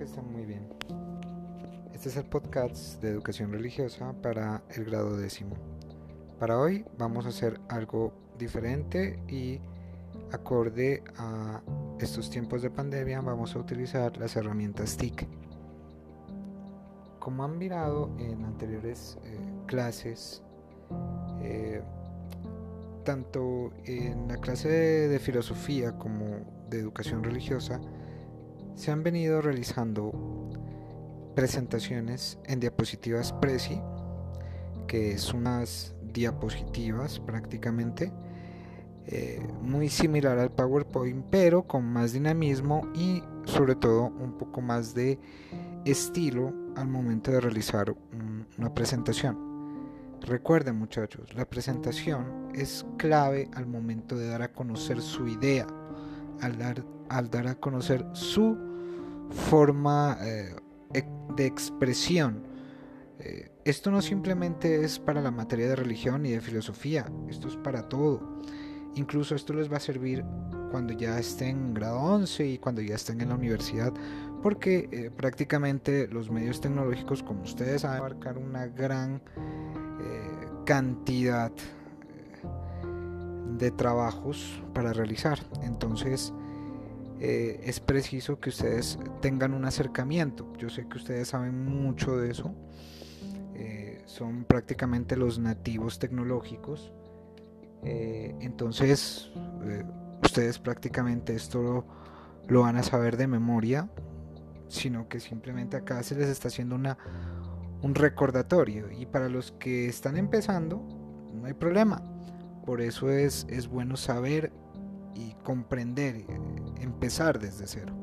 que estén muy bien. Este es el podcast de educación religiosa para el grado décimo. Para hoy vamos a hacer algo diferente y acorde a estos tiempos de pandemia vamos a utilizar las herramientas TIC. Como han mirado en anteriores eh, clases, eh, tanto en la clase de filosofía como de educación religiosa, se han venido realizando presentaciones en diapositivas Prezi, que es unas diapositivas prácticamente, eh, muy similar al PowerPoint, pero con más dinamismo y sobre todo un poco más de estilo al momento de realizar una presentación. Recuerden muchachos, la presentación es clave al momento de dar a conocer su idea, al dar, al dar a conocer su forma eh, de expresión. Eh, esto no simplemente es para la materia de religión y de filosofía, esto es para todo. Incluso esto les va a servir cuando ya estén en grado 11 y cuando ya estén en la universidad, porque eh, prácticamente los medios tecnológicos, como ustedes saben, abarcar una gran cantidad de trabajos para realizar. Entonces, eh, es preciso que ustedes tengan un acercamiento. Yo sé que ustedes saben mucho de eso. Eh, son prácticamente los nativos tecnológicos. Eh, entonces, ustedes prácticamente esto lo, lo, van a saber de memoria, sino que simplemente acá se les está haciendo una, un recordatorio. Y para los que están empezando, no hay problema. Por eso es, es bueno saber y comprender, eh, empezar desde cero,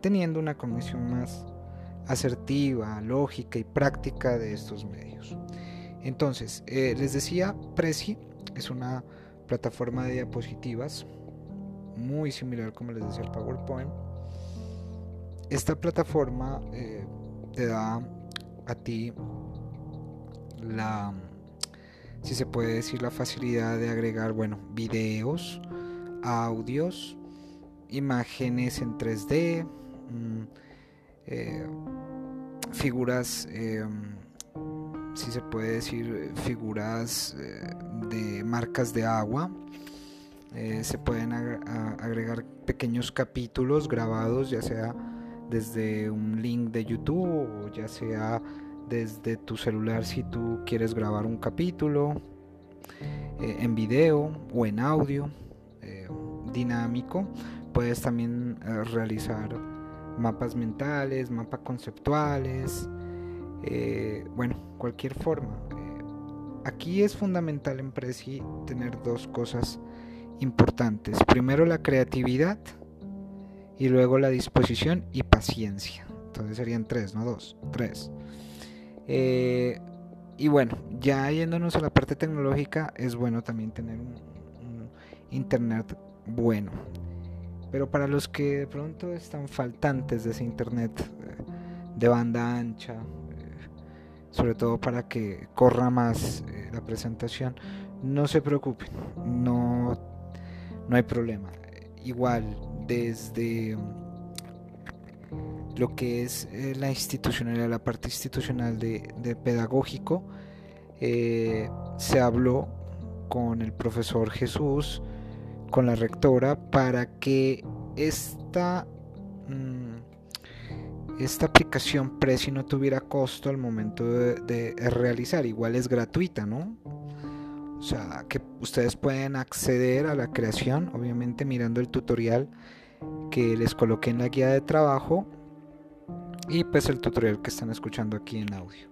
teniendo una cognición más asertiva, lógica y práctica de estos medios. Entonces, eh, les decía, Prezi es una plataforma de diapositivas muy similar como les decía el PowerPoint. Esta plataforma eh, te da a ti la, si se puede decir, la facilidad de agregar, bueno, videos, audios, imágenes en 3D, mm, eh, figuras, em, si se puede decir, figuras eh, de marcas de agua. Eh, se pueden agregar pequeños capítulos grabados, ya sea desde un link de YouTube o ya sea desde tu celular si tú quieres grabar un capítulo en video o en audio dinámico. Puedes también eh, realizar mapas mentales, mapas conceptuales, eh, bueno, cualquier forma. Eh, aquí es fundamental en Prezi tener dos cosas importantes. Primero la creatividad y luego la disposición y paciencia. Entonces serían tres, no dos, tres. y bueno, ya yéndonos a la parte tecnológica, es bueno también tener un internet bueno. Pero para los que de pronto están faltantes de ese internet eh, de banda ancha, eh, sobre todo para que corra más eh, la presentación, no se preocupen, no, no hay problema. Igual, desde lo que es la institucionalidad, la parte institucional de pedagógico, se habló con el profesor Jesús, con la rectora para que esta, mm, esta aplicación Prezi no tuviera costo al momento de, realizar. Igual es gratuita, ¿no? O sea, que ustedes pueden acceder a la creación, obviamente mirando el tutorial que les coloqué en la guía de trabajo y pues el tutorial que están escuchando aquí en audio.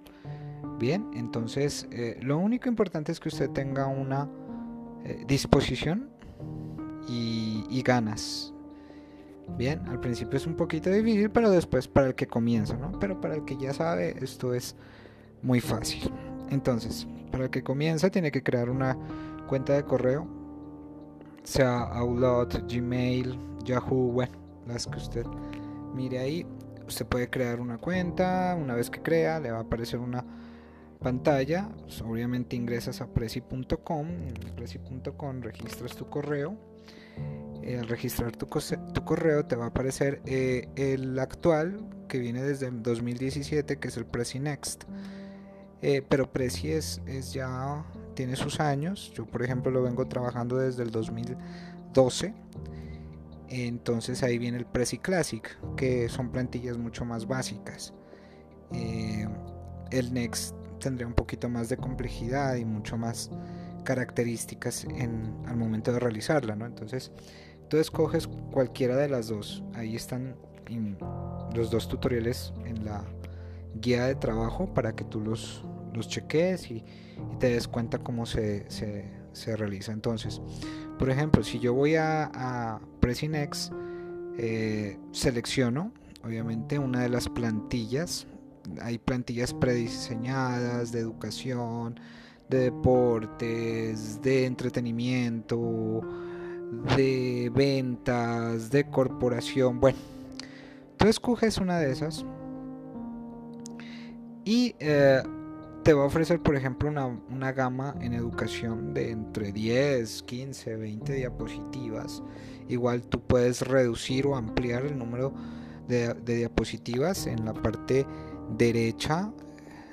Bien, entonces eh, lo único importante es que usted tenga una eh, disposición y, ganas. Bien, al principio es un poquito difícil, pero después para el que comienza, ¿no? Pero para el que ya sabe, esto es muy fácil. Entonces, para el que comienza, tiene que crear una cuenta de correo, sea Outlook, Gmail, Yahoo, bueno, las que usted mire ahí. Usted puede crear una cuenta, una vez que crea, le va a aparecer una pantalla. obviamente ingresas a prezi.com, en prezi.com registras tu correo eh, al registrar tu, correo te va a aparecer eh, el actual que viene desde 2017, que es el Prezi Next. Eh, pero Prezi es, ya, tiene sus años. Yo, por ejemplo, lo vengo trabajando desde el 2012. Entonces ahí viene el Prezi Classic, que son plantillas mucho más básicas. El Next tendría un poquito más de complejidad y mucho más características en, al momento de realizarla, ¿no? Entonces, tú escoges cualquiera de las dos. Ahí están los dos tutoriales en la guía de trabajo para que tú los, los cheques y, te des cuenta cómo se, se, realiza. Entonces, por ejemplo, si yo voy a, a eh, selecciono obviamente una de las plantillas. Hay plantillas prediseñadas de educación, de deportes, de entretenimiento, de ventas, de corporación. Bueno, tú escoges una de esas y eh, te va a ofrecer, por ejemplo, una, gama en educación de entre 10, 15, 20 diapositivas. Igual tú puedes reducir o ampliar el número de diapositivas en la parte derecha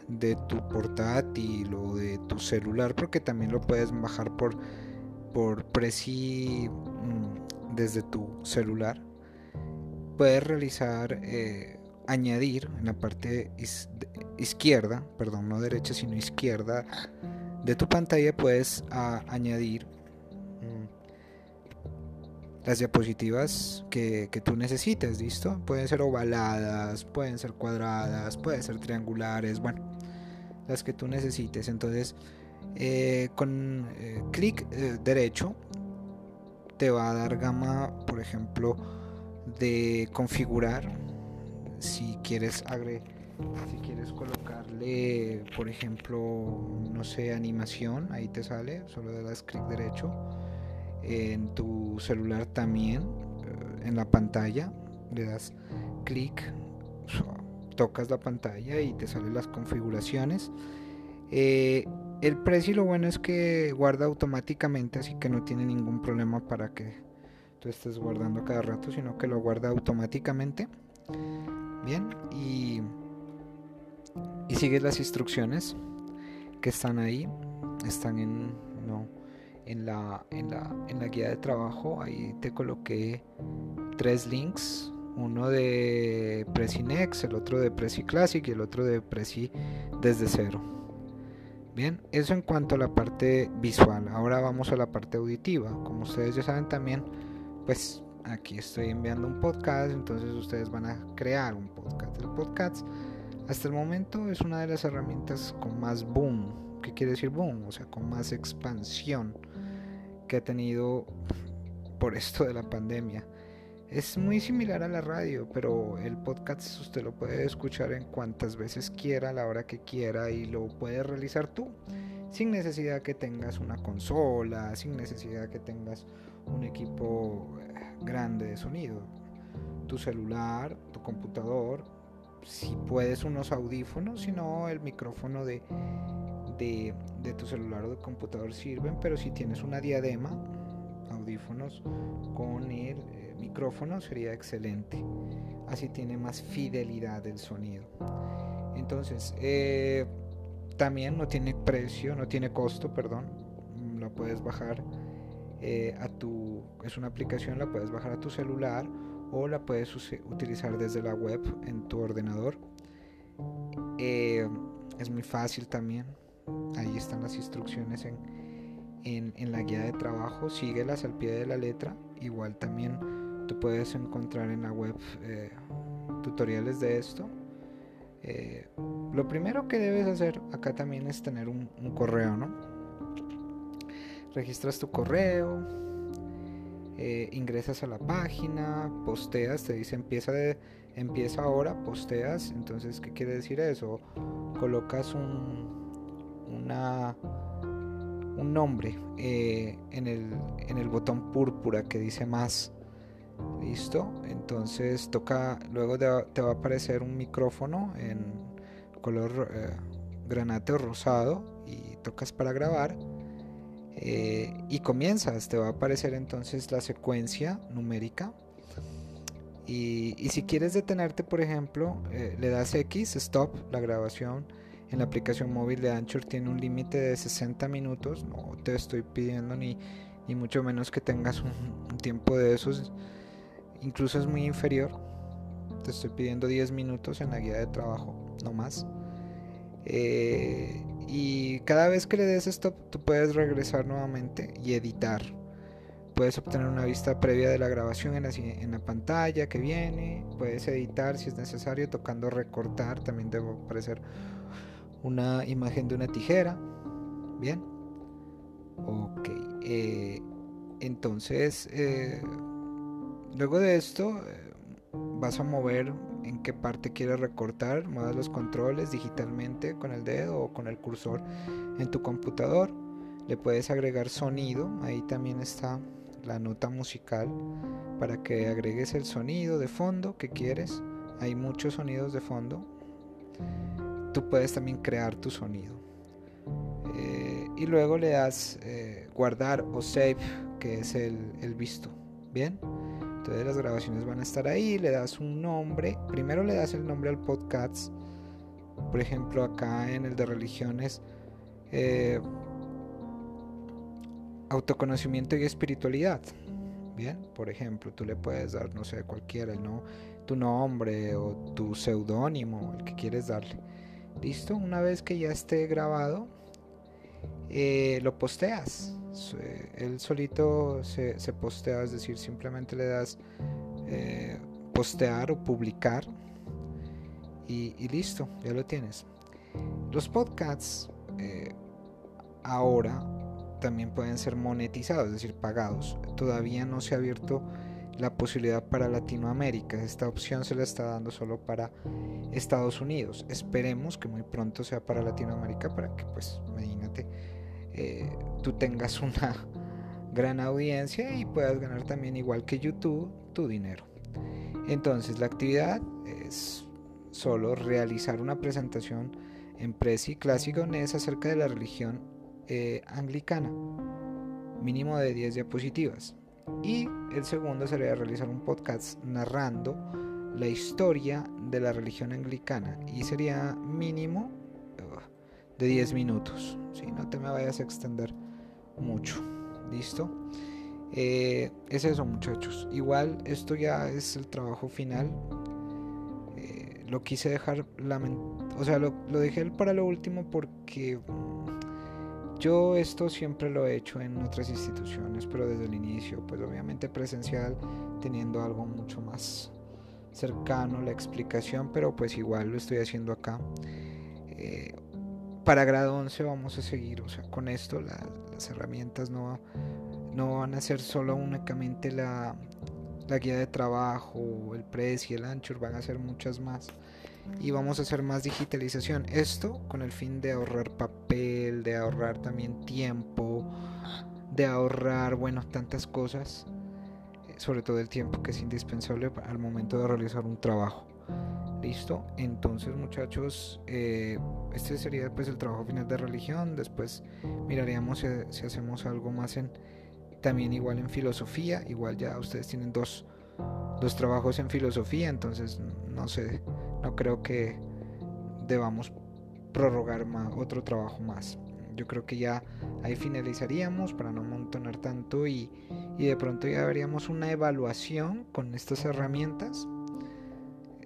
de tu portátil o de tu celular porque también lo puedes bajar por por Prezi mm, desde tu celular puedes realizar eh, añadir en la parte izquierda perdón no derecha sino izquierda de tu pantalla puedes añadir mm, las diapositivas que, que, tú necesites, ¿listo? Pueden ser ovaladas, pueden ser cuadradas, pueden ser triangulares, bueno, las que tú necesites. Entonces, eh, con eh, clic eh, derecho te va a dar gama, por ejemplo, de configurar. Si quieres agregar, si quieres colocarle, por ejemplo, no sé, animación, ahí te sale, solo le das clic derecho. En tu celular también, en la pantalla, le das clic tocas la pantalla y te salen las configuraciones. Eh, el precio lo bueno es que guarda automáticamente, así que no tiene ningún problema para que tú estés guardando cada rato, sino que lo guarda automáticamente. Bien, y, y sigues las instrucciones que están ahí, están en, no, en, la, en, la, en la guía de trabajo. Ahí te coloqué tres links uno de Prezi Next, el otro de Prezi Classic y el otro de Prezi desde cero. Bien, eso en cuanto a la parte visual. Ahora vamos a la parte auditiva. Como ustedes ya saben también, pues aquí estoy enviando un podcast, entonces ustedes van a crear un podcast. El podcast hasta el momento es una de las herramientas con más boom. ¿Qué quiere decir boom? O sea, con más expansión que ha tenido por esto de la pandemia. Es muy similar a la radio, pero el podcast usted lo puede escuchar en cuantas veces quiera, a la hora que quiera y lo puedes realizar tú, sin necesidad que tengas una consola, sin necesidad que tengas un equipo eh, grande de sonido. Tu celular, tu computador, si puedes unos audífonos, si no el micrófono de, de, de tu celular o de computador sirven, pero si tienes una diadema, audífonos con el micrófono sería excelente. Así tiene más fidelidad el sonido. Entonces, eh, también no tiene precio, no tiene costo, perdón. La puedes bajar eh, a tu, es una aplicación, la puedes bajar a tu celular o la puedes utilizar desde la web en tu ordenador. Eh, es muy fácil también. Ahí están las instrucciones en, en, en, la guía de trabajo. Síguelas al pie de la letra. Igual también tú puedes encontrar en la web eh, tutoriales de esto. Eh, lo primero que debes hacer acá también es tener un, correo, ¿no? Registras tu correo, eh, ingresas a la página, posteas, te dice empieza, de, empieza ahora, posteas, entonces ¿qué quiere decir eso? Colocas un, una, un nombre en, el, en el botón púrpura que dice más Listo, entonces toca, luego te va a aparecer un micrófono en color eh, granate o rosado y tocas para grabar. Eh, y comienzas, te va a aparecer entonces la secuencia numérica. Y, si quieres detenerte, por ejemplo, eh, le das X, stop, la grabación. En la aplicación móvil de Anchor tiene un límite de 60 minutos. No te estoy pidiendo ni, ni mucho menos que tengas un, tiempo de esos. Incluso es muy inferior. Te estoy pidiendo 10 minutos en la guía de trabajo, no más. Eh, y cada vez que le des stop, tú puedes regresar nuevamente y editar. Puedes obtener una vista previa de la grabación en la, pantalla que viene. Puedes editar si es necesario, tocando recortar. También debe aparecer una imagen de una tijera. Bien. Ok. Eh, entonces, eh, luego de esto, eh, vas a mover en qué parte quieres recortar. Mueves los controles digitalmente con el dedo o con el cursor en tu computador. Le puedes agregar sonido. Ahí también está la nota musical para que agregues el sonido de fondo que quieres. Hay muchos sonidos de fondo tú puedes también crear tu sonido. Eh, y luego le das eh, guardar o save, que es el, visto. Bien, entonces las grabaciones van a estar ahí. Le das un nombre. Primero le das el nombre al podcast. Por ejemplo, acá en el de religiones, eh, autoconocimiento y espiritualidad. Bien, por ejemplo, tú le puedes dar, no sé, cualquiera, ¿no? tu nombre o tu seudónimo, el que quieres darle. Listo, una vez que ya esté grabado, eh, lo posteas. Él solito se, postea, es decir, simplemente le das eh, postear o publicar y, listo, ya lo tienes. Los podcasts eh, ahora también pueden ser monetizados, es decir, pagados. Todavía no se ha abierto la posibilidad para Latinoamérica. Esta opción se la está dando solo para Estados Unidos. Esperemos que muy pronto sea para Latinoamérica para que, pues, imagínate, eh, tú tengas una gran audiencia y puedas ganar también, igual que YouTube, tu dinero. Entonces, la actividad es solo realizar una presentación en Prezi Clásico es acerca de la religión eh, anglicana, mínimo de 10 diapositivas. Y el segundo sería realizar un podcast narrando la historia de la religión anglicana y sería mínimo de 10 minutos. Si no te me vayas a extender mucho. ¿Listo? Eh, es eso muchachos. Igual esto ya es el trabajo final. Eh, lo quise dejar, o sea, lo, dejé para lo último porque yo esto siempre lo he hecho en otras instituciones, pero desde el inicio, pues obviamente presencial, teniendo algo mucho más cercano, la explicación, pero pues igual lo estoy haciendo acá. Eh, para grado 11 vamos a seguir, o sea, con esto las herramientas no, no van a ser solo únicamente la, la guía de trabajo, el precio, el anchor, van a ser muchas más y vamos a hacer más digitalización. Esto con el fin de ahorrar papel, de ahorrar también tiempo, de ahorrar, bueno, tantas cosas, eh, sobre todo el tiempo que es indispensable al momento de realizar un trabajo. Listo, entonces muchachos, eh, este sería pues el trabajo final de religión. Después miraríamos si, hacemos algo más en también igual en filosofía. Igual ya ustedes tienen dos, dos trabajos en filosofía, entonces no sé no creo que debamos prorrogar otro trabajo más. Yo creo que ya ahí finalizaríamos para no montonar tanto y, de pronto ya veríamos una evaluación con estas herramientas.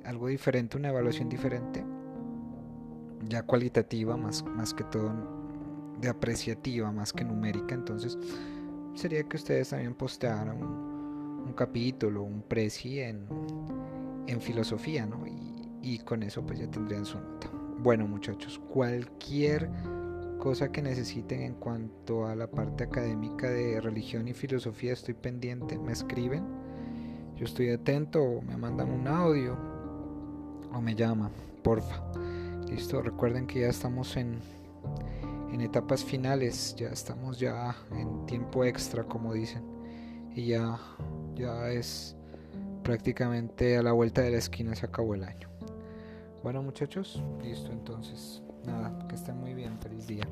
Algo diferente, una evaluación diferente. Ya cualitativa más, más que todo de apreciativa más que numérica. Entonces sería que ustedes también postearan un, capítulo, un preci en, en filosofía, ¿no? y con eso pues ya tendrían su nota. Bueno muchachos, cualquier cosa que necesiten en cuanto a la parte académica de religión y filosofía estoy pendiente, me escriben, yo estoy atento me mandan un audio o me llaman, porfa. Listo, recuerden que ya estamos en, en etapas finales, ya estamos ya en tiempo extra como dicen y ya, ya es prácticamente a la vuelta de la esquina se acabó el año. Bueno muchachos, listo entonces. Nada, que estén muy bien, feliz día.